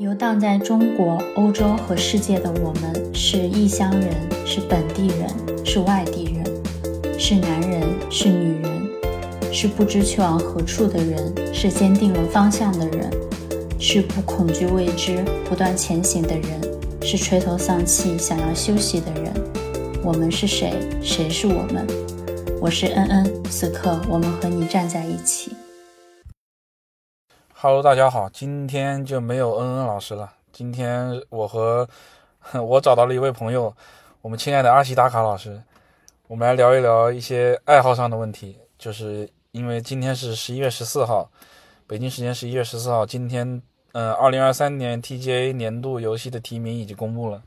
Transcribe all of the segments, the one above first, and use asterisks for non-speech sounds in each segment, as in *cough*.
游荡在中国、欧洲和世界的我们，是异乡人，是本地人，是外地人，是男人，是女人，是不知去往何处的人，是坚定了方向的人，是不恐惧未知、不断前行的人，是垂头丧气、想要休息的人。我们是谁？谁是我们？我是恩恩，此刻我们和你站在一起。Hello，大家好，今天就没有恩恩老师了。今天我和 *laughs* 我找到了一位朋友，我们亲爱的阿西达卡老师，我们来聊一聊一些爱好上的问题。就是因为今天是十一月十四号，北京时间十一月十四号，今天呃，二零二三年 TGA 年度游戏的提名已经公布了。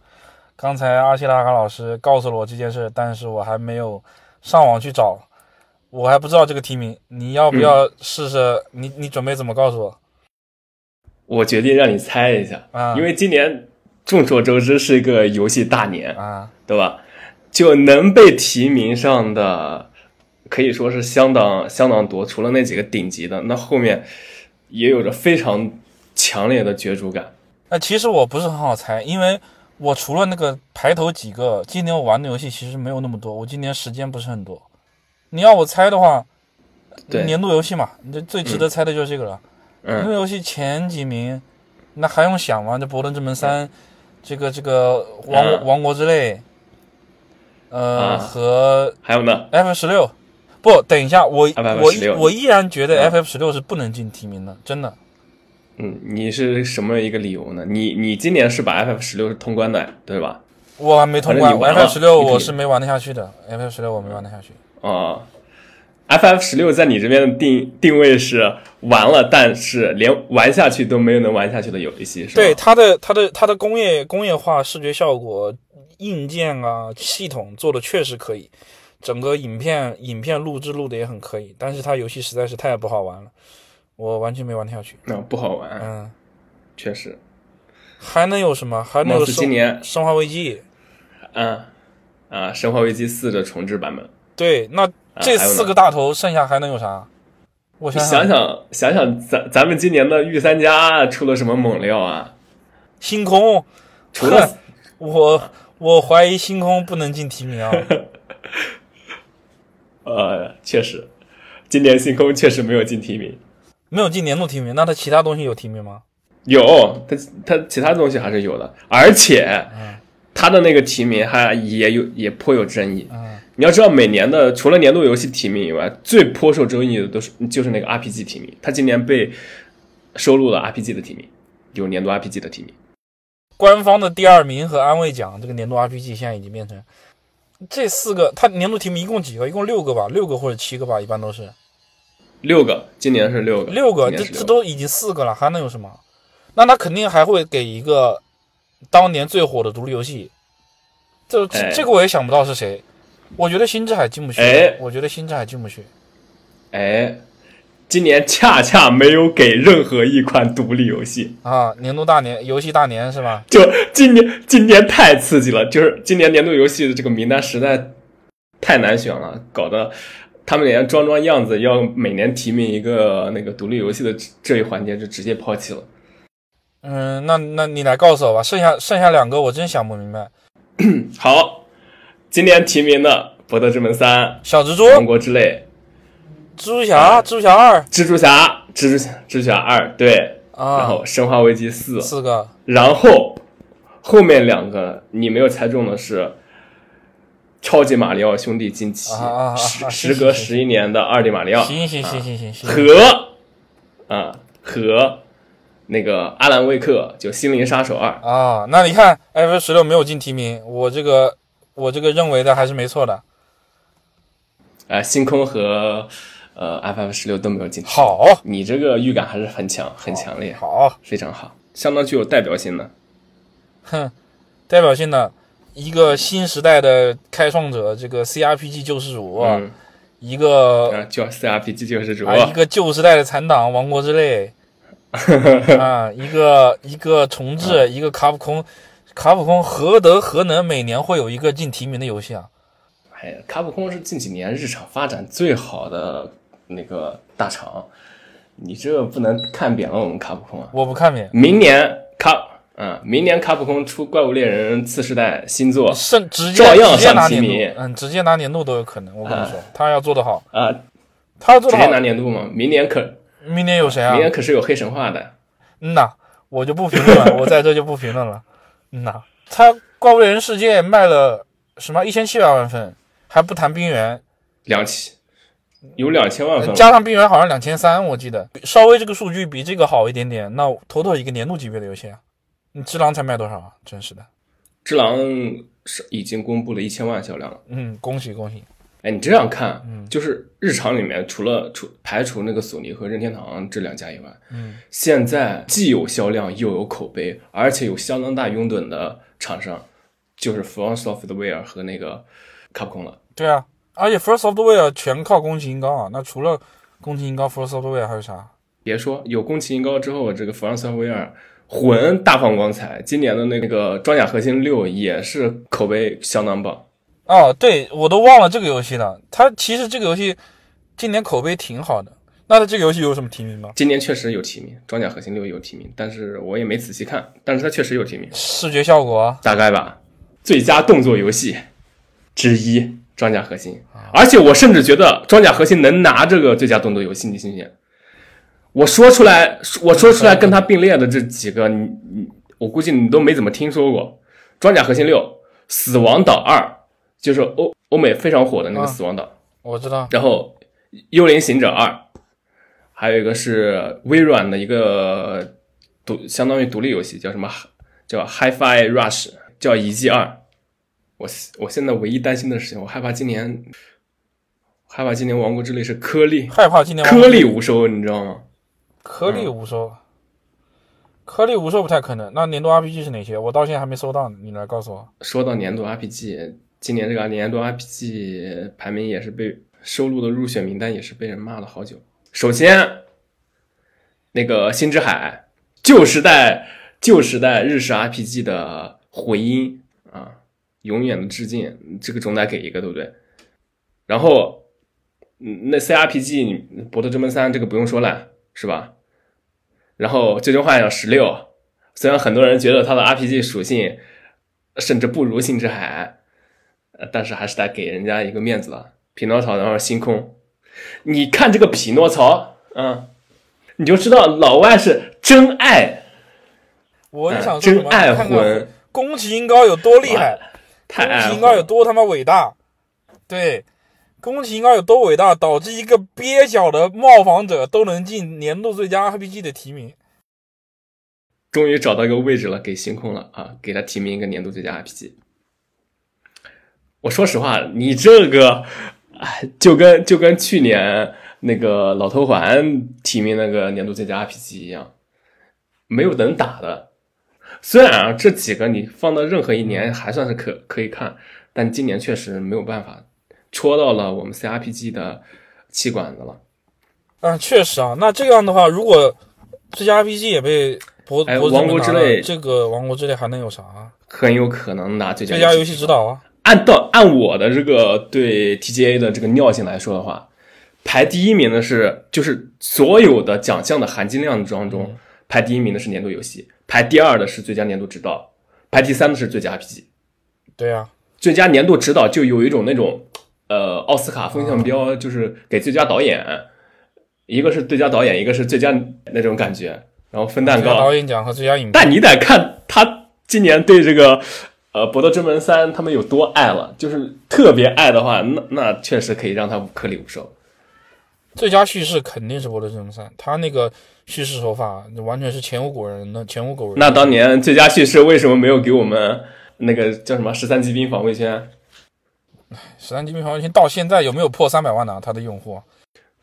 刚才阿西达卡老师告诉了我这件事，但是我还没有上网去找，我还不知道这个提名。你要不要试试？你你准备怎么告诉我？我决定让你猜一下，啊因为今年众所周知是一个游戏大年，啊，对吧？就能被提名上的，可以说是相当相当多。除了那几个顶级的，那后面也有着非常强烈的角逐感。那其实我不是很好猜，因为我除了那个排头几个，今年我玩的游戏其实没有那么多，我今年时间不是很多。你要我猜的话，对年度游戏嘛，你这最值得猜的就是这个了。年度嗯，游戏前几名，那还用想吗？这《博伦之门三》这个这个王、嗯王国之泪，呃、啊和还有呢，F 十六。不，等一下，我我我依然觉得嗯 FF 十六是不能进提名的，真的。嗯，你是什么一个理由呢？你你今年是把 FF 十六是通关的，对吧？我还没通关反正你玩了，FF 十六我是没玩得下去的，FF 十六我没玩得下去。啊、f f 十六在你这边的定定位是玩了，但是连玩下去都没有能玩下去的游戏，是吧？对它的它的它的工业工业化视觉效果、硬件啊系统做的确实可以，整个影片影片录制录的也很可以，但是它游戏实在是太不好玩了，我完全没玩得下去。那、不好玩，嗯，确实。还能有什么？还能有今年，生化危机？嗯啊，《生化危机四》的重置版本，对，那这四个大头剩下还能有啥？我你想想想想想，咱咱们今年的御三家出了什么猛料啊？星空，除了我我怀疑星空不能进提名啊。*laughs* 呃，确实，今年星空确实没有进提名，没有进年度提名，那他其他东西有提名吗？有他他其他东西还是有的，而且嗯它的那个提名还也有也颇有争议。嗯，你要知道，每年的除了年度游戏提名以外，最颇受争议的都是就是那个 RPG 提名。它今年被收录了 RPG 的提名，有年度 RPG 的提名。官方的第二名和安慰奖，这个年度 RPG 现在已经变成这四个，它年度提名一共几个？一共六个吧，六个或者七个吧，一般都是六个，今年是六个，六个，这这都已经四个了，还能有什么？那他肯定还会给一个当年最火的独立游戏，这这哎这个我也想不到是谁。我觉得星之海进不去，哎我觉得星之海进不去。哎，今年恰恰没有给任何一款独立游戏，啊，年度大年游戏大年是吧？就今年今年太刺激了，就是今年年度游戏的这个名单实在太难选了，搞得他们连装装样子要每年提名一个那个独立游戏的这这一环节就直接抛弃了。嗯，那那你来告诉我吧，剩下剩下两个我真想不明白。好，今年提名的《博德之门三》小蜘蛛、《王国之泪蜘蛛侠、蜘蛛侠二》》、《蜘蛛侠》、《蜘蛛侠》、《蜘蛛侠二》对，啊，然后《生化危机四》，四个。然后后面两个你没有猜中的是《超级马里奥兄弟近期时时隔十一年的二 D 马里奥，行行行行行行，和啊和那个阿兰威克就《心灵杀手二》啊，那你看 F 十六没有进提名，我这个我这个认为的还是没错的。啊，星空和呃 FF 十六都没有进。好，你这个预感还是很强，很强烈，好，非常好，相当具有代表性的。哼，代表性的一个新时代的开创者，这个 CRPG 救世主，嗯，一个啊，叫 CRPG 救世主，啊，一个旧时代的残党，王国之泪，*laughs* 啊，一个一个重置，一个卡普空，卡普空何德何能每年会有一个进提名的游戏啊？哎，卡普空是近几年日常发展最好的那个大厂，你这不能看扁了我们卡普空啊！我不看扁，明年卡嗯，明年卡普空出《怪物猎人》次世代新作甚直接照样拿提名度，嗯，直接拿年度都有可能。我跟你说，他要做得好，啊，他要做得好直接拿，年度嘛。明年可明年有谁啊明？年可是有黑神话的，嗯呐，我就不评论了，我在这就不评论了。嗯呐，他《怪物猎人世界》卖了什么一千七百万份，还不谈冰原，两千有两千万份，加上冰原好像两千三，我记得稍微这个数据比这个好一点点，那妥妥一个年度级别的游戏啊。你只狼才卖多少啊？真是的，只狼是已经公布了一千万销量了。嗯，恭喜恭喜。哎，你这样看，嗯就是日常里面除了除排除那个索尼和任天堂这两家以外，嗯，现在既有销量又有口碑，而且有相当大拥趸的厂商，就是 From Software 和那个卡普空了。对啊，而且 First Software 全靠宫崎英高啊。那除了宫崎英高，From Software 还有啥？别说有宫崎英高之后，这个 From Software 魂大放光彩，今年的那个装甲核心六也是口碑相当棒。哦，对我都忘了这个游戏了。它其实这个游戏今年口碑挺好的。那它这个游戏有什么提名吗？今年确实有提名，装甲核心六有提名，但是我也没仔细看，但是它确实有提名。视觉效果啊，大概吧，最佳动作游戏之一《装甲核心》，而且我甚至觉得《装甲核心》能拿这个最佳动作游戏，你信不信？我说出来，我说出来跟它并列的这几个，你你，我估计你都没怎么听说过，《装甲核心六》《死亡岛二》，就是欧欧美非常火的那个《啊死亡岛》我知道。然后《幽灵行者二》，还有一个是微软的一个独相当于独立游戏，叫什么？叫 HiFi Rush，叫《遗迹二》。我我现在唯一担心的事情，我害怕今年，害怕今年《王国之泪》是颗粒害怕今年颗粒无收，你知道吗？颗粒无收，颗粒无收不太可能。那年度 RPG 是哪些？我到现在还没收到呢，你来告诉我。说到年度 RPG，今年这个年度 RPG 排名也是被收录的入选名单也是被人骂了好久。首先，那个《星之海》旧时代旧时代日式 RPG 的回音啊，永远的致敬，这个总得给一个，对不对？然后，嗯，那 CRPG 你《博德之门三》这个不用说了，是吧？然后《最终幻想十六》，虽然很多人觉得它的 RPG 属性甚至不如星之海，但是还是得给人家一个面子的。匹诺曹，然后星空，你看这个匹诺曹，嗯，你就知道老外是真爱，我就想说？真爱魂，宫崎英高有多厉害，太爱宫崎英高有。多他妈伟大。对，宫崎英高有多伟大，导致一个蹩脚的冒访者都能进年度最佳 RPG 的提名。终于找到一个位置了，给星空了啊！给他提名一个年度最佳 RPG。我说实话，你这个，哎，就跟就跟去年那个老头环提名那个年度最佳 RPG 一样，没有能打的。虽然啊，这几个你放到任何一年还算是可可以看，但今年确实没有办法，戳到了我们 CRPG 的气管子了。嗯，确实啊。那这样的话，如果最佳 RPG 也被博哎博子王国之泪这个王国之泪还能有啥啊？很有可能拿最佳最佳游戏指导啊。按到按我的这个对 TGA 的这个尿性来说的话，排第一名的是就是所有的奖项的含金量当中，排第一名的是年度游戏，排第二的是最佳年度指导，排第三的是最佳 RPG。对啊，最佳年度指导就有一种那种呃奥斯卡风向标，就是给最佳导演，一个是最佳导演，一个是最佳那种感觉，然后分蛋糕。最佳导演奖和最佳影片。但你得看他今年对这个呃《博德之门三》他们有多爱了，就是特别爱的话，那那确实可以让他颗粒无收。最佳叙事肯定是《博德之门三》，他那个叙事手法完全是前无古人的，前无古人。那当年最佳叙事为什么没有给我们那个叫什么十三级兵防卫圈？十三级兵防卫圈到现在有没有破三百万呢？他的用户？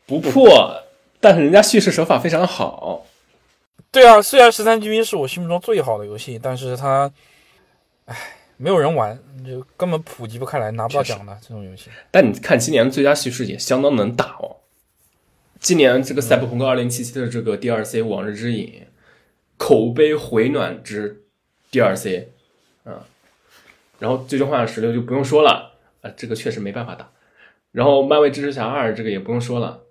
不破，但是人家叙事手法非常好。对啊，虽然十三级兵是我心目中最好的游戏，但是它，唉，没有人玩，就根本普及不开来，拿不到奖的这种游戏。但你看今年最佳叙事也相当能打哦。今年这个《赛博朋克2077》的这个 DLC《往日之影》，口碑回暖之 DLC，嗯，然后《最终幻想十六》就不用说了，啊，这个确实没办法打。然后《漫威蜘蛛侠二》这个也不用说了，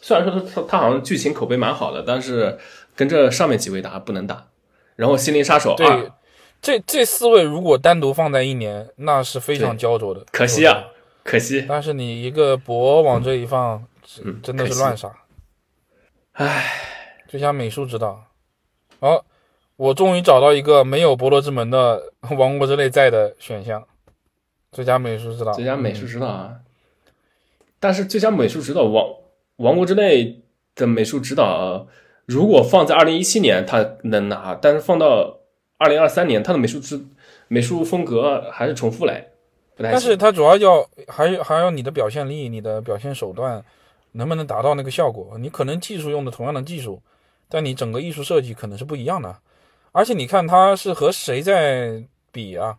虽然说它它它好像剧情口碑蛮好的，但是跟这上面几位打不能打。然后《心灵杀手二》对这这四位如果单独放在一年，那是非常焦灼的。可惜啊，可惜。但是你一个博往这一放，嗯，真的是乱杀。唉，最佳美术指导，好，我终于找到一个没有《博罗之门》的《王国之泪》在的选项，最佳美术指导。最佳美术嗯指导啊。但是最佳美术指导王王国之泪的美术指导，如果放在二零一七年，他能拿；但是放到二零二三年，他的美术指美术风格还是重复来，不太。但是他主要要还有还有你的表现力、你的表现手段能不能达到那个效果？你可能技术用的同样的技术，但你整个艺术设计可能是不一样的。而且你看他是和谁在比啊？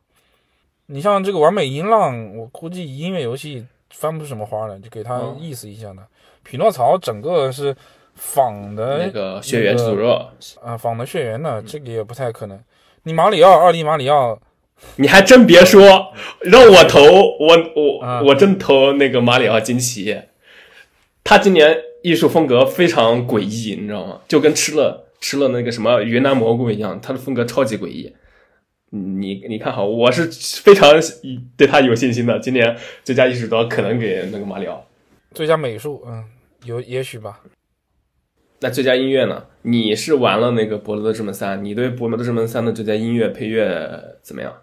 你像这个完美音浪，我估计音乐游戏翻不出什么花来，就给它嗯意思一下呢。匹诺曹整个是仿的那个血缘诅咒，啊，仿的血缘呢，这个也不太可能。你马里奥，奥利马里奥，你还真别说，让我投我我、啊我真投那个马里奥惊奇，他今年艺术风格非常诡异，你知道吗？就跟吃了吃了那个什么云南蘑菇一样，他的风格超级诡异。你你看好，我是非常对他有信心的。今年最佳艺术刀可能给那个马里奥。最佳美术，嗯，有也许吧。那最佳音乐呢？你是玩了那个《伯乐的之门三》，你对《伯乐的之门三》的最佳音乐配乐怎么样？《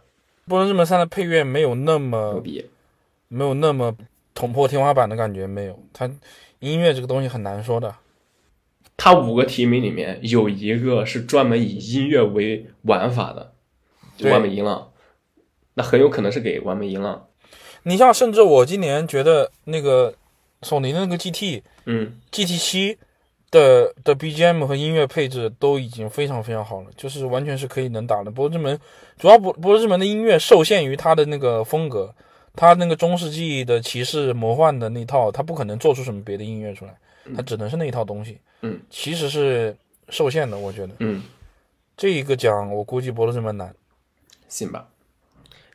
伯乐之门三》的配乐没有那牛么逼！没有那么捅破天花板的感觉，没有。它音乐这个东西很难说的。它五个提名里面有一个是专门以音乐为玩法的，就完美音浪，那很有可能是给完美音浪。你像，甚至我今年觉得那个索尼的那个 GT 嗯，GT 七的的 BGM 和音乐配置都已经非常非常好了，就是完全是可以能打的。波罗之门主要波波罗之门的音乐受限于它的那个风格，它那个中世纪的骑士魔幻的那套，它不可能做出什么别的音乐出来，它只能是那一套东西。嗯，其实是受限的，我觉得嗯，这一个奖我估计波罗之门难。信吧。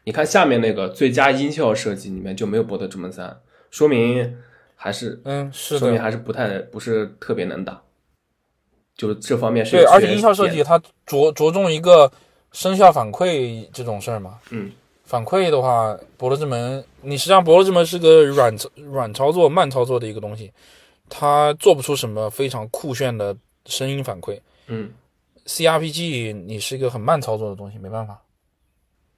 你看下面那个最佳音效设计里面就没有《博德之门三》，说明还是嗯，是说明的，还是不太不是特别能打，就是这方面是对，而且音效设计它着着重一个声效反馈这种事儿嘛。嗯，反馈的话，伯乐之门，你实际上伯乐之门是个软软操作、慢操作的一个东西，它做不出什么非常酷炫的声音反馈。嗯，CRPG 你是一个很慢操作的东西，没办法。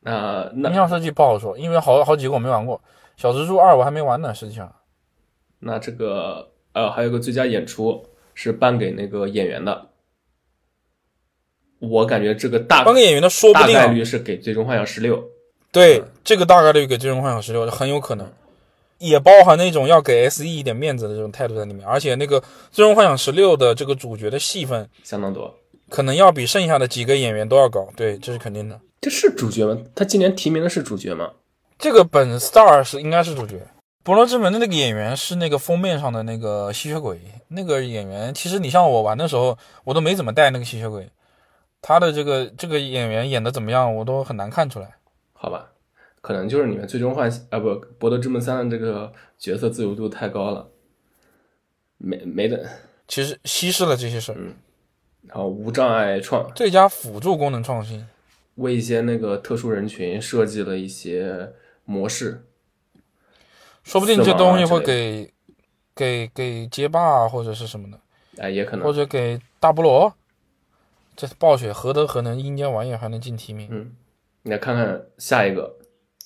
那那音效设计不好说，因为好好几个我没玩过，小蜘蛛二我还没玩呢，实际上。那这个呃还有个最佳演出是颁给那个演员的，我感觉这个大颁给演员的说不大定、啊概，率是给《最终幻想十六》。对，这个大概率给《最终幻想十六》很有可能，也包含那种要给 SE 一点面子的这种态度在里面。而且那个《最终幻想十六》的这个主角的戏份，相当多。可能要比剩下的几个演员都要高。对，这是肯定的。这是主角吗？他今年提名的是主角吗？这个本 star 是应该是主角。《伯乐之门》的那个演员是那个封面上的那个吸血鬼，那个演员其实你像我玩的时候，我都没怎么带那个吸血鬼，他的这个这个演员演的怎么样，我都很难看出来。好吧，可能就是你们最终幻啊不《博德之门三》的这个角色自由度太高了，没没的。其实稀释了这些事儿。然后无障碍创。最佳辅助功能创新，为一些那个特殊人群设计了一些模式，说不定这东西会给给给街霸啊或者是什么的，哎，也可能或者给大菠萝。这暴雪何德何能，阴间玩意儿还能进提名？嗯，你来看看下一个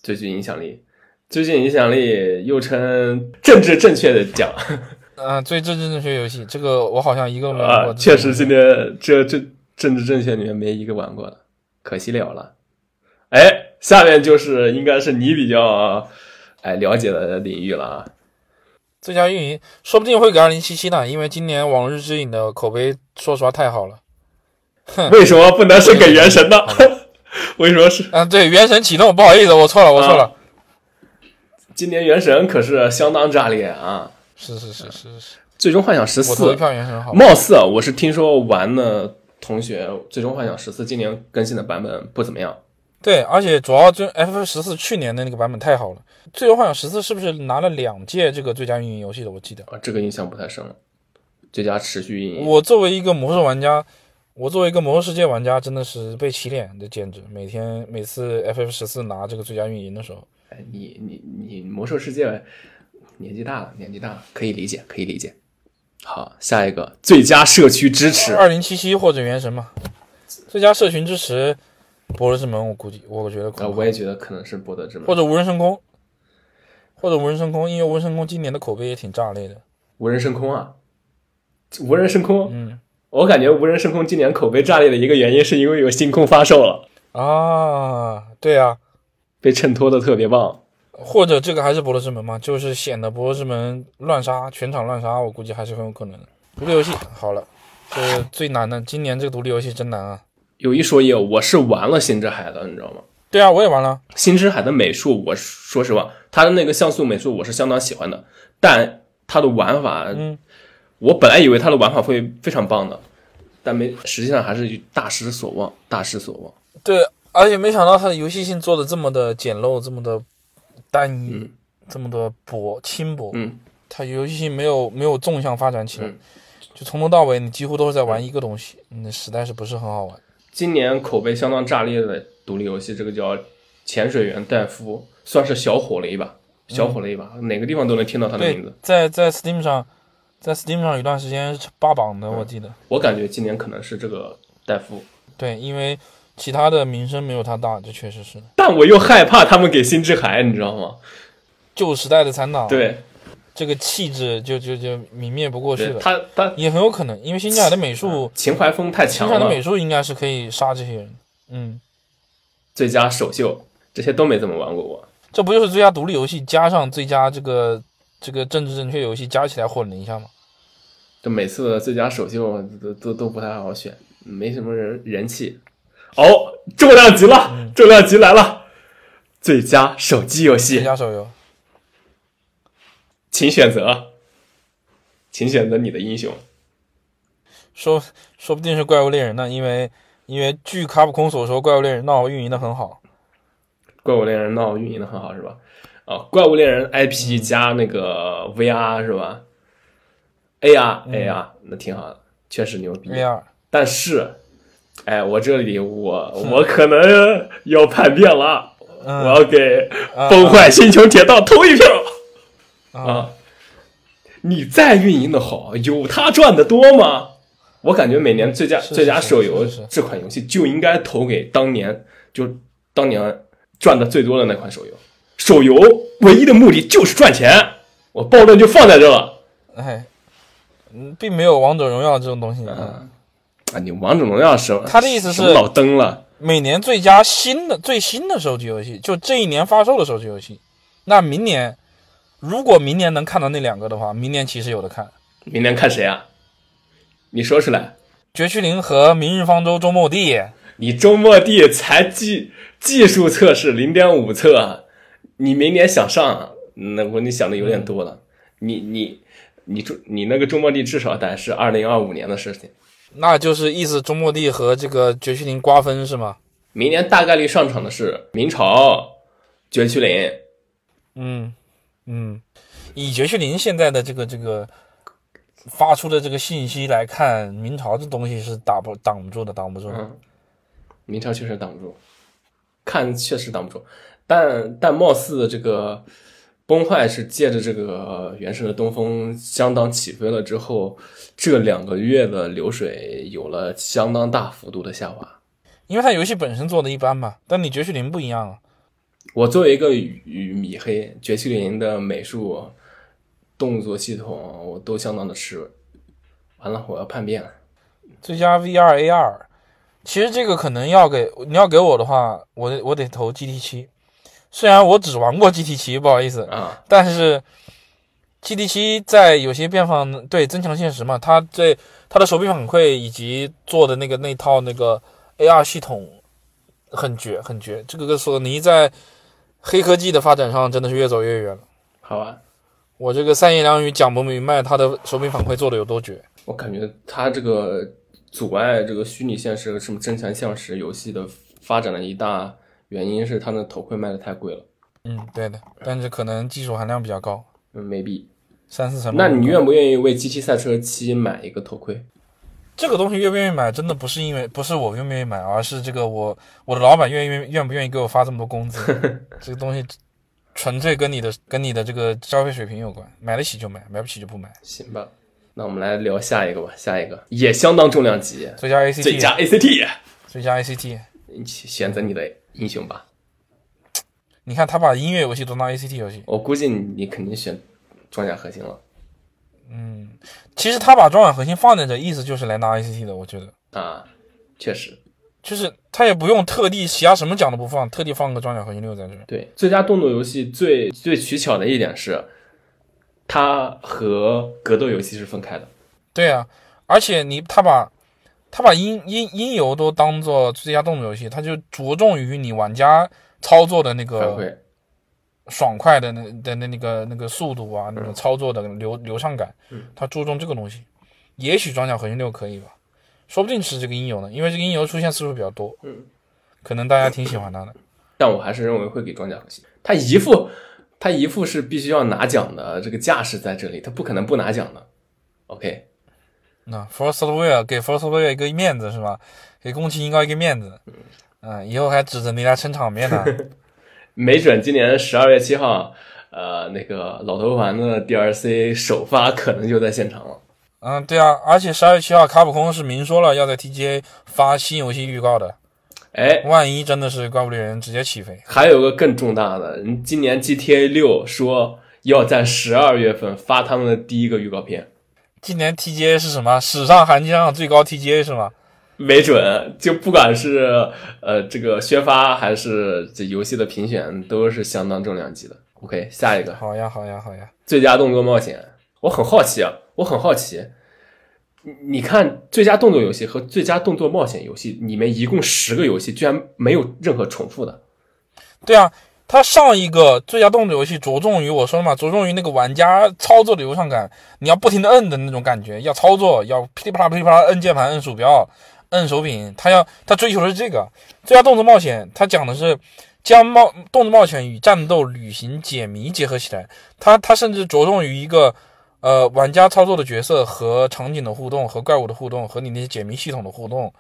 最具影响力，最具影响力又称政治正确的奖 *laughs* 啊、最政治正确游戏，这个我好像一个没玩过。啊，确实今天这这政治正确里面没一个玩过的，可惜了了。哎，下面就是应该是你比较哎了解的领域了啊。最佳运营，说不定会给二零七七呢，因为今年《往日之影》的口碑说实话太好了。为什么不能是给原神呢？*laughs* 为什么是嗯、对，原神启动，不好意思，我错了，我错了。今年原神可是相当炸裂啊！是是是是是，最终幻想十四，票原神好。貌似啊，我是听说玩的同学，最终幻想十四今年更新的版本不怎么样。对，而且主要就 F 十四去年的那个版本太好了，《最终幻想十四》是不是拿了两届这个最佳运营游戏的？我记得。啊，这个印象不太深了。最佳持续运营，我作为一个魔兽玩家，我作为一个魔兽世界玩家，真的是被洗脸，的简直每天每次 FF 十四拿这个最佳运营的时候，哎，你你你魔兽世界年纪大了，年纪大了，可以理解，可以理解。好，下一个最佳社区支持，二零七七或者原神嘛，最佳社群支持，博德之门，我估计我觉得可呃，能我也觉得可能是博德之门或者无人升空，或者无人升空，因为无人升空今年的口碑也挺炸裂的。无人升空啊，无人升空，嗯我感觉无人升空今年口碑炸裂的一个原因，是因为有星空发售了，啊，对啊，被衬托的特别棒。或者这个还是博德之门嘛，就是显得博德之门乱杀，全场乱杀，我估计还是很有可能的。独立游戏好了，这个最难的，今年这个独立游戏真难啊。有一说一，我是玩了星之海的，你知道吗？对啊，我也玩了，星之海的美术，我说实话，它的那个像素美术我是相当喜欢的，但它的玩法，嗯，我本来以为它的玩法会非常棒的，但没，实际上还是大失所望，大失所望。对，而且没想到它的游戏性做的这么的简陋，这么的单一，嗯这么的薄轻薄，嗯，它游戏性没有没有纵向发展起来，嗯就从头到尾你几乎都是在玩一个东西，那实在是不是很好玩。今年口碑相当炸裂的独立游戏，这个叫《潜水员戴夫》，算是小火了一把，小火了一把，哪个地方都能听到他的名字。，在在 Steam 上，在 Steam 上有一段时间是霸榜的，我记得。我感觉今年可能是这个戴夫，对，因为其他的名声没有他大，这确实是但我又害怕他们给新之海，你知道吗？旧时代的残党。，对，这个气质就就就泯灭不过去了。他他也很有可能，因为新海的美术，情怀风太强了新海的美。术应该是可以杀这些人。嗯，最佳首秀这些都没怎么玩过我。这不就是最佳独立游戏加上最佳这个这个政治正确游戏加起来混了一下吗？这每次的最佳首秀都都都不太好选，没什么人人气。哦，重量级了，重量级来了！最佳手机游戏最戏，佳手游，请选择，请选择你的英雄。说说不定是怪物猎人呢，因为因为据卡普空所说，怪物猎人闹运营的很好。怪物猎人闹运营的很好是吧？啊，怪物猎人 IP 加那个 VR 是吧？AR、AR 那挺好的，确实牛逼。VR 但是，哎，我这里我我可能要叛变了，我嗯要给啊崩坏星球铁道投一票啊啊！你再运营的好，有他赚的多吗？我感觉每年最佳最佳手游这款游戏就应该投给当年就当年赚的最多的那款手游。手游唯一的目的就是赚钱，我暴论就放在这了。哎，嗯，并没有王者荣耀这种东西。嗯啊，你王者荣耀是他的意思是老登了。每年最佳新的最新的手机游戏，就这一年发售的手机游戏。那明年，如果明年能看到那两个的话，明年其实有的看。明年看谁啊？你说出来。绝区零和明日方舟周末地，你周末地才技技术测试零点五测，你明年想上，那我你想的有点多了。你你你周你那个周末地至少得是二零二五年的事情，那就是意思周末地和这个绝区零瓜分是吗？明年大概率上场的是明朝、绝区零。嗯嗯，以绝区零现在的这个这个发出的这个信息来看，明朝这东西是打不挡不住的，挡不住的。嗯，明朝确实挡不住，看确实挡不住，但但貌似这个崩坏是借着这个原神的东风相当起飞了之后，这两个月的流水有了相当大幅度的下滑。因为它游戏本身做的一般嘛，但你绝区零不一样啊。我作为一个与米黑绝区零的美术、动作系统，我都相当的吃。完了，我要叛变了。最佳 VR AR，其实这个可能要给你要给我的话，我得我得投 GT 七。虽然我只玩过 GT 七，不好意思，啊，但是 GT 七在有些变放对增强现实嘛，它对它的手柄反馈以及做的那个那套那个 AR 系统很绝很绝。这个跟索尼在黑科技的发展上真的是越走越远了。好吧，我这个三言两语讲不明白它的手柄反馈做的有多绝。我感觉它这个阻碍这个虚拟现实和什么真强现实游戏的发展的一大原因是它的头盔卖的太贵了。嗯，对的，但是可能技术含量比较高，嗯，没必。三四成。那你愿不愿意为《机器赛车七》买一个头盔？这个东西愿不愿意买，真的不是因为不是我愿不愿意买，而是这个我我的老板愿意愿不愿意给我发这么多工资。*laughs* 这个东西纯粹跟你的跟你的这个消费水平有关，买得起就买，买不起就不买。行吧，那我们来聊下一个吧，下一个也相当重量级，最佳 ACT，最佳 ACT，最佳 ACT。你选择你的英雄吧。你看他把音乐游戏都当 ACT 游戏，我估计你你肯定选装甲核心了嗯，其实他把装甲核心放在这，意思就是来拿 ICT 的，我觉得。啊，确实。就是他也不用特地其他什么奖都不放，特地放个装甲核心六在这儿。对，最佳动作游戏最最取巧的一点是，它和格斗游戏是分开的。对啊，而且你他把他把音音音游都当做最佳动作游戏，他就着重于你玩家操作的那反个馈，爽快的那的那那个那个速度啊，那种操作的流流畅感嗯，他注重这个东西。也许装甲核心六可以吧，说不定是这个音游呢，因为这个音游出现次数比较多，嗯，可能大家挺喜欢它的。*coughs* 但我还是认为会给装甲核心。他一副他一副是必须要拿奖的这个架势在这里，他不可能不拿奖的。OK，那 First Software 给 First Software 一个面子是吧？给宫崎英高一个面子，嗯，以后还指着你来撑场面呢。*laughs* 没准今年十二月七号，呃，那个老头环的 DLC 首发可能就在现场了。嗯，对啊，而且十二月七号，卡普空是明说了要在 TGA 发新游戏预告的。哎，万一真的是怪物猎人直接起飞，还有个更重大的，今年 GTA 六说要在十二月份发他们的第一个预告片，今年 TGA 是什么？史上含金量最高 TGA 是吗？没准就不管是呃这个宣发还是这游戏的评选，都是相当重量级的。OK，下一个好呀，好呀，好呀。最佳动作冒险，我很好奇啊，我很好奇，你你看最佳动作游戏和最佳动作冒险游戏里面一共十个游戏，居然没有任何重复的。对啊，它上一个最佳动作游戏着重于我说了嘛，着重于那个玩家操作的流畅感，你要不停的摁的那种感觉，要操作，要噼里啪啦噼里啪啦摁键盘、摁鼠标、摁手柄，他要他追求的是这个。最佳动作冒险，他讲的是将冒动作冒险与战斗、旅行、解谜结合起来，他他甚至着重于一个。呃，玩家操作的角色和场景的互动，和怪物的互动，和你那些解谜系统的互动，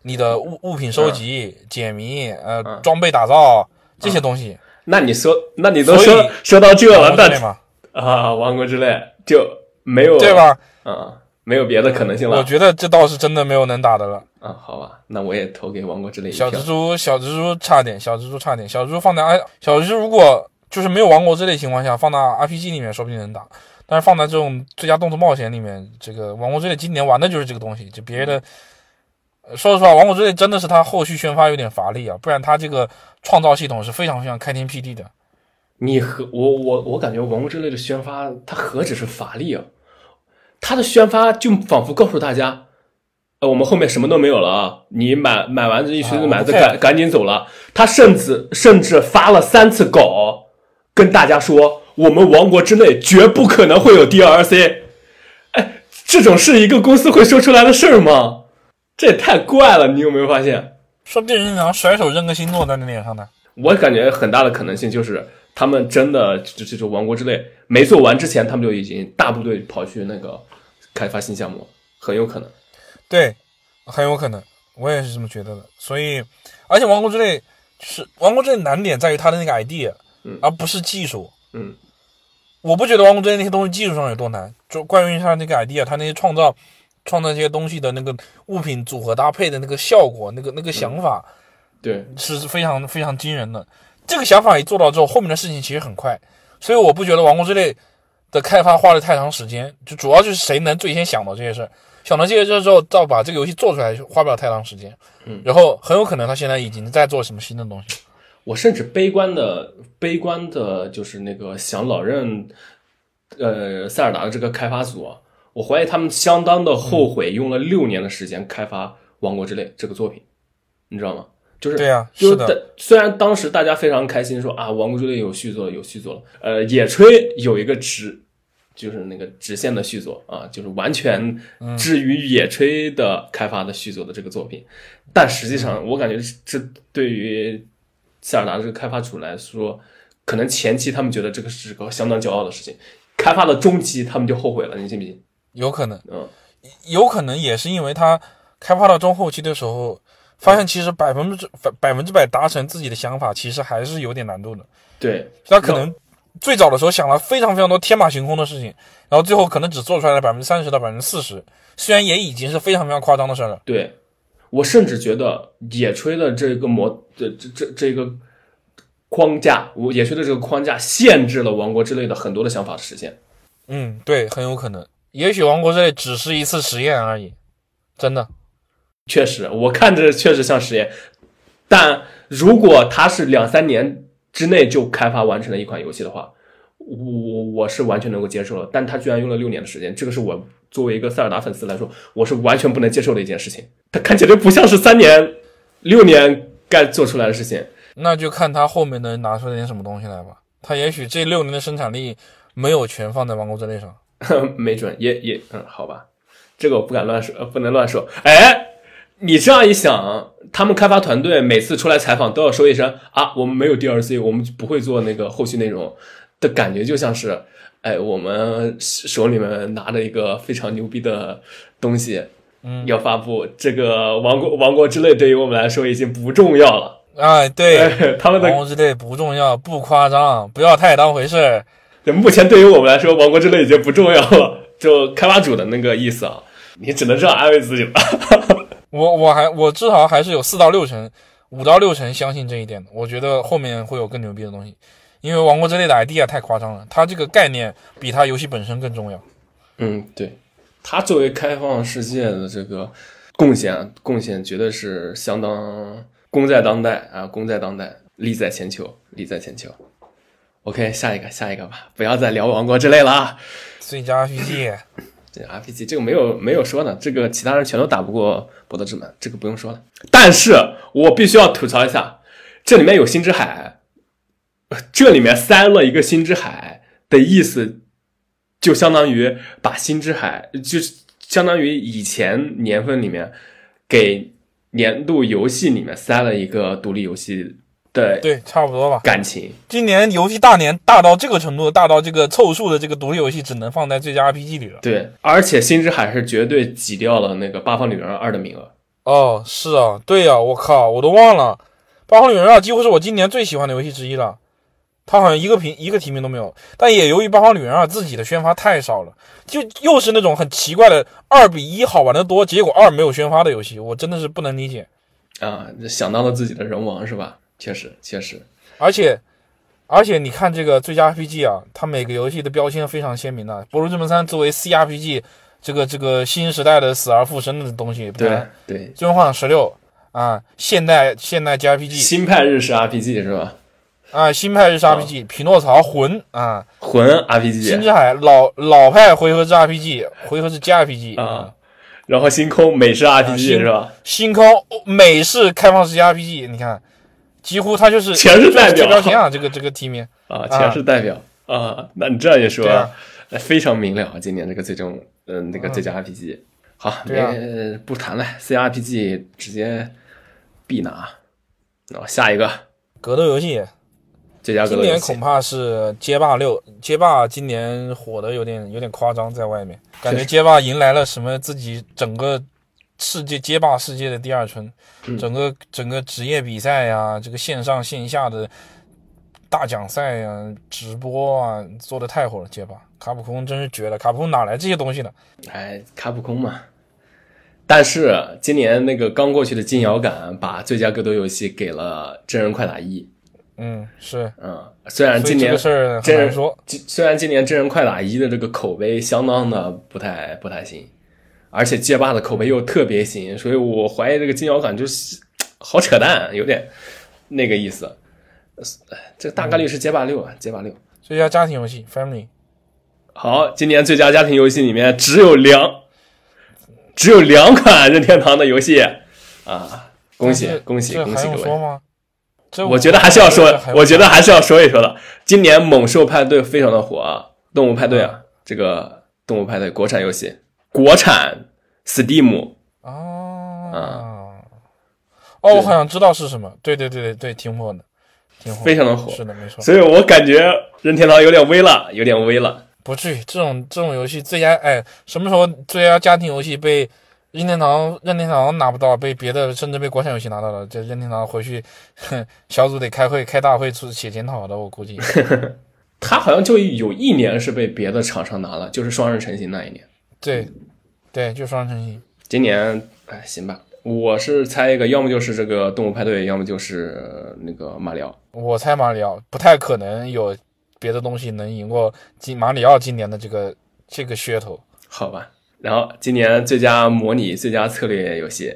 你的物物品收集、解谜，呃，嗯装备打造这些东西，那你说，那你都说说到这了，那对吗？啊，王国之泪就没有对？吧？啊，没有别的可能性了。我觉得这倒是真的没有能打的了。啊，好吧，那我也投给王国之泪小蜘。蛛，小蜘蛛差点，小蜘蛛差点，小蜘蛛放在 I，小蜘蛛如果就是没有王国之类情况下，放到 RPG 里面说不定能打，但是放在这种最佳动作冒险里面，这个王国之泪今年玩的就是这个东西，就别的。呃说实话，王国之泪真的是他后续宣发有点乏力啊，不然他这个创造系统是非常非常开天辟地的。你和我我我感觉王国之泪的宣发，它何止是乏力啊，它的宣发就仿佛告诉大家，呃，我们后面什么都没有了啊，你买买完这一群子买的我不 care 赶赶紧走了。他甚至甚至发了三次稿，跟大家说，我们王国之内绝不可能会有 DLC。哎，这种是一个公司会说出来的事儿吗？这也太怪了，你有没有发现？说不定人家甩手扔个星座在你脸上呢。我感觉很大的可能性就是，他们真的就就就王国之泪没做完之前，他们就已经大部队跑去那个开发新项目，很有可能。对，很有可能，我也是这么觉得的。所以，而且《王国之泪》是《王国之泪》难点在于它的那个 idea，、嗯而不是技术。嗯，我不觉得《王国之泪》那些东西技术上有多难，就关于它那个 idea，它那些创造创造这些东西的那个物品组合搭配的那个效果，那个那个想法对，是非常非常惊人的。这个想法一做到之后，后面的事情其实很快，所以我不觉得《王国之泪》的开发花了太长时间，就主要就是谁能最先想到这些事儿，想到这些事儿之后，到把这个游戏做出来，花不了太长时间。嗯然后很有可能他现在已经在做什么新的东西。我甚至悲观的悲观的就是那个想老任，呃，塞尔达的这个开发组啊，我怀疑他们相当的后悔用了六年的时间开发《王国之泪》这个作品，你知道吗？就是对啊，就是的，虽然当时大家非常开心说啊，《王国之泪》有续作了，有续作了。呃，野炊有一个直，就是那个直线的续作啊，就是完全至于野炊的开发的续作的这个作品。但实际上，我感觉这对于塞尔达这个开发组来说，可能前期他们觉得这个是个相当骄傲的事情，开发到中期他们就后悔了，你信不信？有可能。嗯，有可能也是因为他开发到中后期的时候，发现其实百分之百百分之百达成自己的想法，其实还是有点难度的。对，他可能最早的时候想了非常非常多天马行空的事情，然后最后可能只做出来了百分之三十到百分之四十，虽然也已经是非常非常夸张的事儿了。对，我甚至觉得野炊的这个模，这这这这个框架，我野炊的这个框架限制了王国之类的很多的想法的实现。嗯，对，很有可能，也许王国之泪只是一次实验而已，真的。确实，我看着确实像实验，但如果它是两三年之内就开发完成的一款游戏的话，我我是完全能够接受的。但他居然用了六年的时间，这个是我作为一个塞尔达粉丝来说，我是完全不能接受的一件事情。他看起来不像是三年、六年该做出来的事情。那就看他后面能拿出点什么东西来吧。他也许这六年的生产力没有全放在王国之泪上，*laughs* 没准也也嗯，好吧，这个我不敢乱说，呃不能乱说。哎，你这样一想，他们开发团队每次出来采访都要说一声啊，我们没有 DLC，我们不会做那个后续内容的感觉，就像是哎，我们手里面拿着一个非常牛逼的东西，嗯，要发布这个王国王国之泪，对于我们来说已经不重要了。哎，对，哎他们的王国之泪不重要，不夸张，不要太当回事儿。*laughs* 目前对于我们来说，王国之泪已经不重要了。就开发组的那个意思啊，你只能这样安慰自己了。我我还我至少还是有四到六成，五到六成相信这一点的。我觉得后面会有更牛逼的东西，因为王国之泪的 idea 太夸张了，它这个概念比它游戏本身更重要。嗯，对，它作为开放世界的这个贡献，贡献绝对是相当功在当代啊，功在当代，利在千秋，利在千秋。OK，下一个，下一个吧，不要再聊王国之泪了啊。最佳 RPG，RPG 这个没有没有说呢，这个其他人全都打不过博德之门，这个不用说了。但是我必须要吐槽一下，这里面有星之海，这里面塞了一个星之海的意思，就相当于把星之海，就相当于以前年份里面给年度游戏里面塞了一个独立游戏的对，差不多吧。感情。今年游戏大年大到这个程度，大到这个凑数的这个独立游戏只能放在最佳 RPG 里了。对，而且星之海是绝对挤掉了那个《八方旅人二》的名额。哦，是啊，对呀、我靠，我都忘了，《八方旅人二》几乎是我今年最喜欢的游戏之一了。它好像一个评一个提名都没有，但也由于《八方旅人二》自己的宣发太少了，就又是那种很奇怪的二比一好玩的多，结果二没有宣发的游戏，我真的是不能理解。啊，想到了自己的人王是吧？确实，确实，而且，而且你看这个最佳 RPG 啊，它每个游戏的标签非常鲜明的。《博如之门三》作为 CRPG，这个这个新时代的死而复生的东西，不对谈对，最终幻想十六》啊，现代现代 JRPG 新派日式 RPG 是吧？啊，新派日式 RPG，匹诺曹魂啊，魂 RPG 之海老老派回合制 RPG，回合制 JRPG 啊，然后星空美式 RPG 星是吧？星空美式开放世界 RPG，你看，几乎他就是全是代表。啊，这个这个提名。啊，全是代表。啊。那你这样一说非常明了。今年这个最终，嗯，那个最佳 RPG，好，对啊。没不谈了，CRPG 直接必拿。然后下一个。格斗游戏，最佳格今年恐怕是街霸六，街霸今年火的有点有点夸张，在外面。感觉街霸迎来了什么自己整个世界街霸世界的第二春，嗯整个整个职业比赛呀、这个线上线下的大奖赛呀、直播啊，做的太火了。街霸，卡普空真是绝了，卡普空哪来这些东西呢？哎，卡普空嘛。但是今年那个刚过去的金摇杆把最佳格斗游戏给了《真人快打一》。嗯，是，嗯，虽然今年真人说。虽然今年真人快打一的这个口碑相当的不太不太行，而且街霸的口碑又特别行，所以我怀疑这个金摇杆就是 *tsk* 好扯淡，有点那个意思。呃这大概率是街霸六啊，街霸六。最佳家庭游戏 Family，好，今年最佳家庭游戏里面只有两，只有两款任天堂的游戏啊！恭喜恭喜恭喜各位！我觉得还是要说我觉得还是要说一说的。今年猛兽派对非常的火啊，动物派对啊，这个动物派对国产游戏，国产 Steam 啊啊哦，我好像知道是什么。对对对对对，挺火的，挺火，非常的火是的，没错。所以我感觉任天堂有点微了，有点微了。不至于，这种这种游戏最佳哎，什么时候最佳家庭游戏被任天堂任天堂拿不到，被别的甚至被国产游戏拿到了，这任天堂回去哼 *laughs* 小组得开会开大会出写检讨的，我估计。*laughs* 他好像就有一年是被别的厂商拿了，就是双人成型那一年。对，对，就双城星。今年哎，行吧，我是猜一个，要么就是这个动物派对，要么就是那个马里奥。我猜马里奥不太可能有别的东西能赢过今马里奥今年的这个这个噱头。好吧，然后今年最佳模拟、最佳策略游戏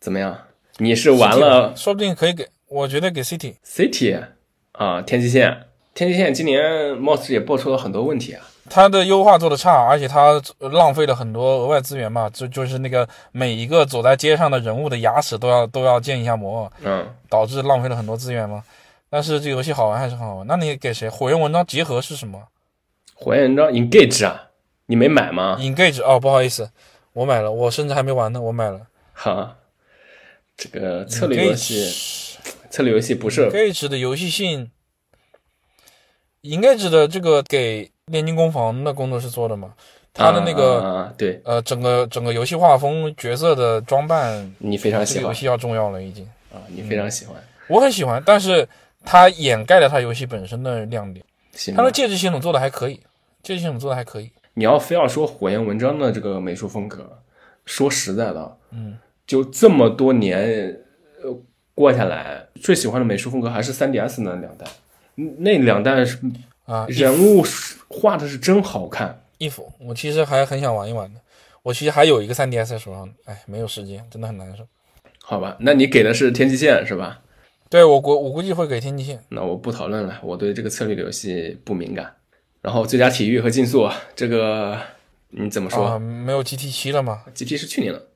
怎么样？你是玩了说不定可以给，我觉得给 City。City 啊，天际线，天际线今年貌似也爆出了很多问题啊。它的优化做的差，而且它浪费了很多额外资源嘛，就就是那个每一个走在街上的人物的牙齿都要都要建一下模，嗯，导致浪费了很多资源嘛。但是这游戏好玩还是很好玩。那你给谁？火焰文章结合是什么火焰文章 Engage 啊，你没买吗？？Engage 哦，不好意思，我买了，我甚至还没玩呢，我买了。哈，这个策略游戏，Engage 策略游戏不是 Engage 的游戏性，Engage 的这个给炼金工坊的工作室做的嘛，他的那个、对呃整个整个游戏画风、角色的装扮，你非常喜欢这个游戏要重要了已经。啊，你非常喜欢，我很喜欢，但是它掩盖了它游戏本身的亮点。它的？介质系统做的还可以，介质系统做的还可以。你要非要说火焰文章的这个美术风格，说实在的，嗯，就这么多年呃过下来，最喜欢的美术风格还是 3DS 那两代，嗯那两代是啊人物画的是真好看。衣服我其实还很想玩一玩的，我其实还有一个 3DS 在手上，哎，没有时间，真的很难受。好吧，那你给的是天际线是吧？对我估我估计会给天际线。那我不讨论了，我对这个策略的游戏不敏感。然后最佳体育和竞速，这个你怎么说、啊，没有 GT 七了吗？g t 是去年的，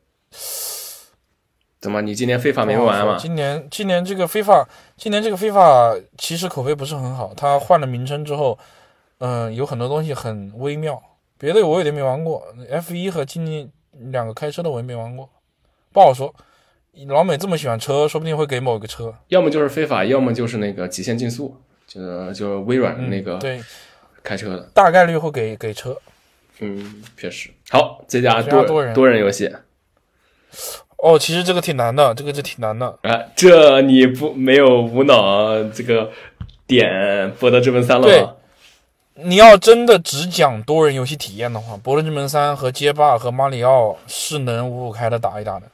怎么你今年非法没玩吗？今年今年这个非法，今年这个非法其实口碑不是很好。它换了名称之后，嗯、有很多东西很微妙。别的我有点没玩过，F 一和今年两个开车的我也没玩过，不好说。老美这么喜欢车，说不定会给某个车。要么就是非法，要么就是那个极限竞速，就是就是微软的那个嗯对，开车的。大概率会给给车。嗯，确实。好，最佳最佳多多人多人游戏 *laughs* 哦，其实这个挺难的，这个就挺难的。啊，这你不没有无脑这个点《博德之门三》了对吗？你要真的只讲多人游戏体验的话，《博德之门三》和街霸和马里奥是能五五开的打一打的。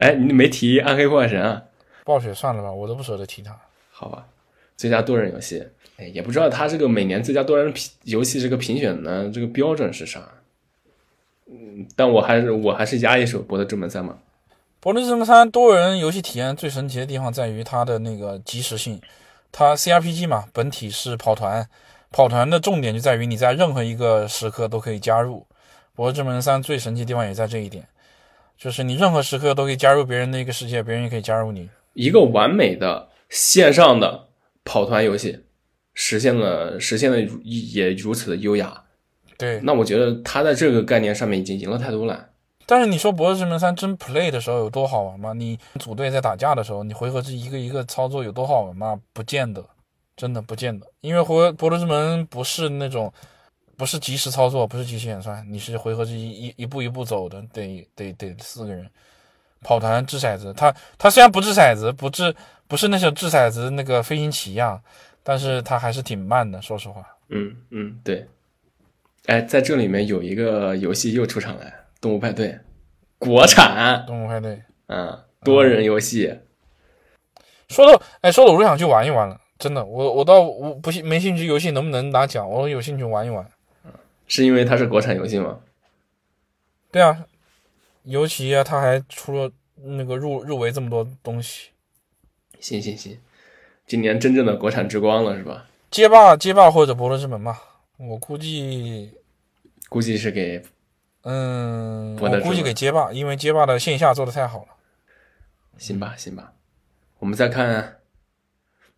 哎，你没提《暗黑破坏神》啊？暴雪算了吧，我都不舍得提它。好吧，最佳多人游戏，哎，也不知道他这个每年最佳多人评游戏这个评选的这个标准是啥。嗯，但我还是我还是压一手《博德之门三》嘛。《博德之门三》多人游戏体验最神奇的地方在于它的那个即时性，它 CRPG 嘛，本体是跑团，跑团的重点就在于你在任何一个时刻都可以加入。《博德之门三》最神奇的地方也在这一点，就是你任何时刻都可以加入别人的一个世界，别人也可以加入你。一个完美的线上的跑团游戏，实现了实现了也如此的优雅。对，那我觉得他在这个概念上面已经赢了太多了。但是你说《博德之门三》真 play 的时候有多好玩吗？你组队在打架的时候，你回合制一个一个操作有多好玩吗？不见得，真的不见得。因为回博德之门不是那种，不是即时操作，不是即时演算，你是回合制一一一步一步走的，得得得四个人。跑团掷骰子，它它虽然不掷骰子，不掷不是那种掷骰子那个飞行棋一样，但是它还是挺慢的，说实话。嗯嗯，对。哎，在这里面有一个游戏又出场了，《动物派对》，国产，动物派对嗯，多人游戏。说到哎，说的我都想去玩一玩了，真的，我我倒我不信没兴趣游戏能不能拿奖，我有兴趣玩一玩。是因为它是国产游戏吗？对啊，尤其啊，它还出了那个入入围这么多东西，行行行，今年真正的国产之光了是吧？街霸街霸或者博德之门吧，我估计，估计是给嗯，我估计给街霸，因为街霸的线下做的太好了。行吧行吧。我们再看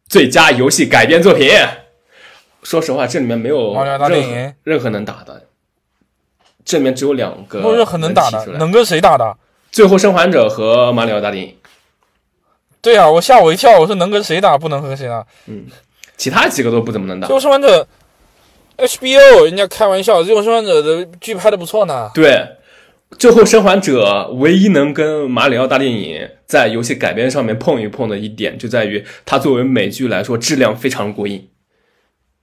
最佳游戏改编作品。说实话，这里面没有任何能打的，这里面只有两个没有任何能打的能跟谁打的？最后生还者和马里奥大电影，对啊，我吓我一跳，我说能跟谁打，不能和谁打。嗯其他几个都不怎么能打最。后生还者，HBO 人家开玩笑，《最后生还者》的剧拍的不错呢。对，《最后生还者》唯一能跟马里奥大电影在游戏改编上面碰一碰的一点，就在于它作为美剧来说，质量非常过硬，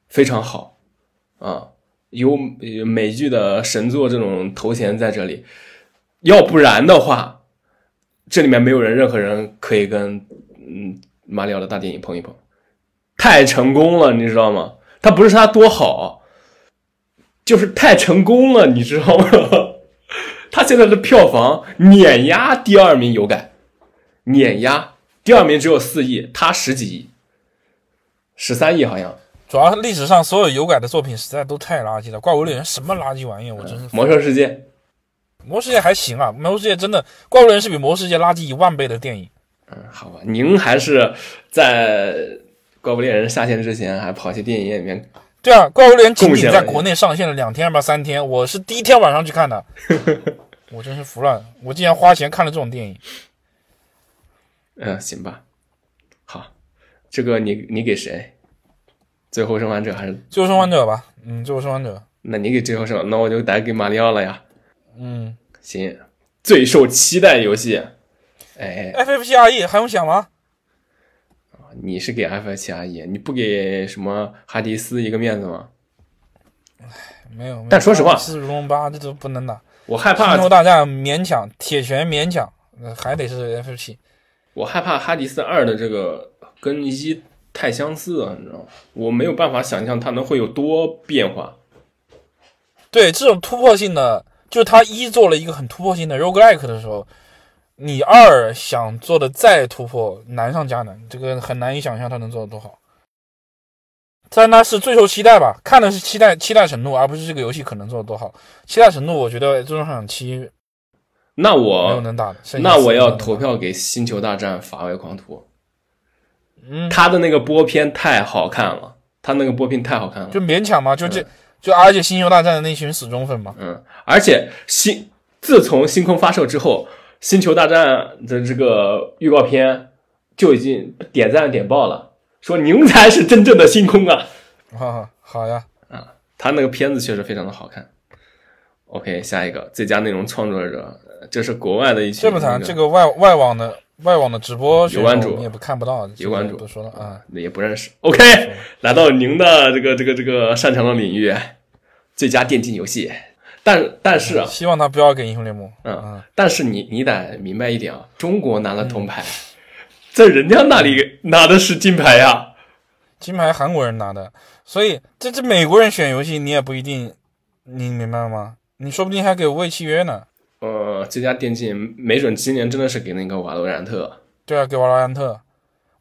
非常好啊，有美剧的神作这种头衔在这里。要不然的话，这里面没有人，任何人可以跟嗯马里奥的大电影碰一碰，太成功了，你知道吗？它不是它多好。就是太成功了，你知道吗？*laughs* 他现在的票房碾压第二名有改，碾压第二名只有四亿，他十几亿，十三亿好像。主要历史上所有有改的作品实在都太垃圾了，《怪物猎人》什么垃圾玩意儿，我真是。魔兽世界，魔兽世界还行啊，魔兽世界真的，《怪物猎人》是比魔兽世界垃圾一万倍的电影。嗯，好吧，您还是在《怪物猎人》下线之前，还跑去电影院里面。对啊，《怪物猎人》仅仅在国内上线了两天吧，三天，我是第一天晚上去看的，*laughs* 我真是服了，我竟然花钱看了这种电影。嗯，行吧，好，这个你你给谁？最后生还者还是最后生还者吧？嗯，最后生还者。那你给最后生，那我就打给马里奥了呀。嗯，行，最受期待游戏，哎，FFCRE 还用想吗？你是给 F 七 R E，你不给什么哈迪斯一个面子吗？唉，没有。但说实话，四如龙八这都不能打。我害怕。大战勉强，铁拳勉强，还得是 F 七。我害怕哈迪斯二的这个跟一太相似了，你知道吗？我没有办法想象它能会有多变化。对，这种突破性的，就是他一做了一个很突破性的 roguelike 的时候。你二想做的再突破，难上加难，这个很难以想象他能做的多好。但那是最受期待吧？看的是期待期待程度，而不是这个游戏可能做的多好。期待程度，我觉得最终幻想七，那我没有能打的。那我要投票给《星球大战：法外狂徒》。嗯，他的那个播片太好看了，他那个播片太好看了，就勉强嘛，就这就而且《星球大战》的那群死忠粉嘛，嗯，而且星自从星空发售之后。星球大战的这个预告片就已经点赞点爆了，说您才是真正的星空啊！*laughs* 啊，好呀，啊，他那个片子确实非常的好看。OK，下一个最佳内容创作者，这是国外的一些。这么谈，这个外外网的外网的直播有关主，你也不看不到，有关主不说了啊，也不认识。OK，来到您的这个这个这个擅长的领域，最佳电竞游戏。但但是啊，希望他不要给英雄联盟。嗯嗯，但是你你得明白一点啊，中国拿了铜牌，在人家那里拿的是金牌呀，金牌韩国人拿的，所以这这美国人选游戏你也不一定，你明白吗？你说不定还给无畏契约呢。呃，这家电竞没准今年真的是给那个瓦罗兰特。对啊，给瓦罗兰特，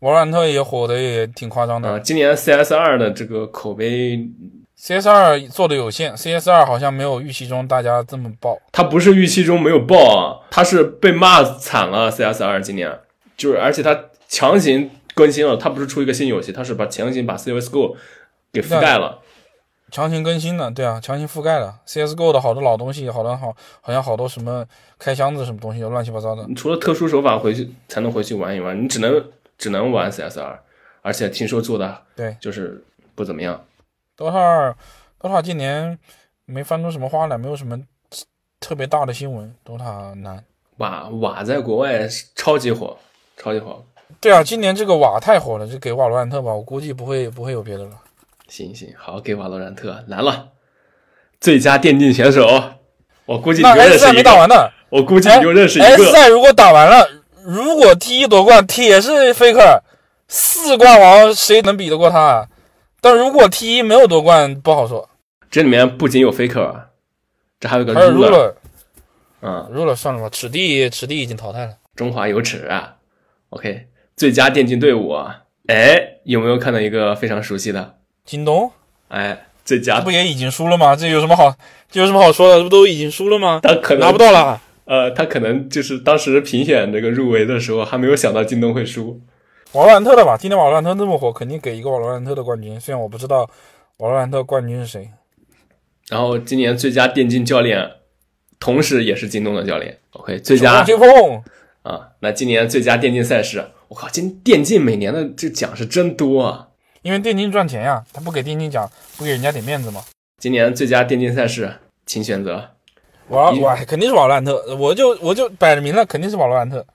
瓦罗兰特也火的也挺夸张的。啊，今年 CS 二的这个口碑。CS 二做的有限，CS 二好像没有预期中大家这么爆。它不是预期中没有爆啊，它是被骂惨了。CS 二今年就是，而且它强行更新了，它不是出一个新游戏，它是把强行把 CSGO 给覆盖了。强行更新的，对啊，强行覆盖了 CSGO 的好多老东西，好多好，好像好多什么开箱子什么东西，乱七八糟的。你除了特殊手法回去才能回去玩一玩，你只能只能玩 CS 二，而且听说做的对就是不怎么样。多少多少今年没翻出什么花来，没有什么特别大的新闻。多塔难瓦瓦在国外超级火，超级火。对啊，今年这个瓦太火了，就给瓦罗兰特吧。我估计不会不会有别的了。行行，好，给瓦罗兰特难了。最佳电竞选手，我估计那 S 赛没打完呢。我估计你就认识一个。S 赛如果打完了，如果 T 一夺冠，铁是 Faker 四冠王，谁能比得过他啊？但如果 T 一没有夺冠，不好说。这里面不仅有 Faker，这还有个 Ruler。嗯，Ruler 算了吧，尺地尺地已经淘汰了。中华有尺啊。OK，最佳电竞队伍，哎，有没有看到一个非常熟悉的京东？哎，最佳不也已经输了吗？这有什么好？这有什么好说的？这不都已经输了吗？他可能拿不到了。呃，他可能就是当时评选这个入围的时候，还没有想到京东会输。瓦罗兰特的吧，今天瓦罗兰特那么火，肯定给一个瓦罗兰特的冠军。虽然我不知道瓦罗兰特冠军是谁。然后今年最佳电竞教练，同时也是京东的教练。OK，最佳秋风啊，那今年最佳电竞赛事，我靠，今电竞每年的这奖是真多啊！因为电竞赚钱呀，他不给电竞奖，不给人家点面子吗？今年最佳电竞赛事，请选择。一瓦瓦肯定是瓦罗兰特，我就我就摆着明了，肯定是瓦罗兰特。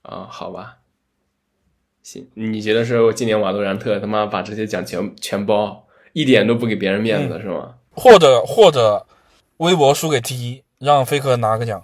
啊、好吧，行，你觉得是今年瓦洛兰特他妈把这些奖全全包，一点都不给别人面子、是吗？或者或者微博输给 T 一，让飞科拿个奖。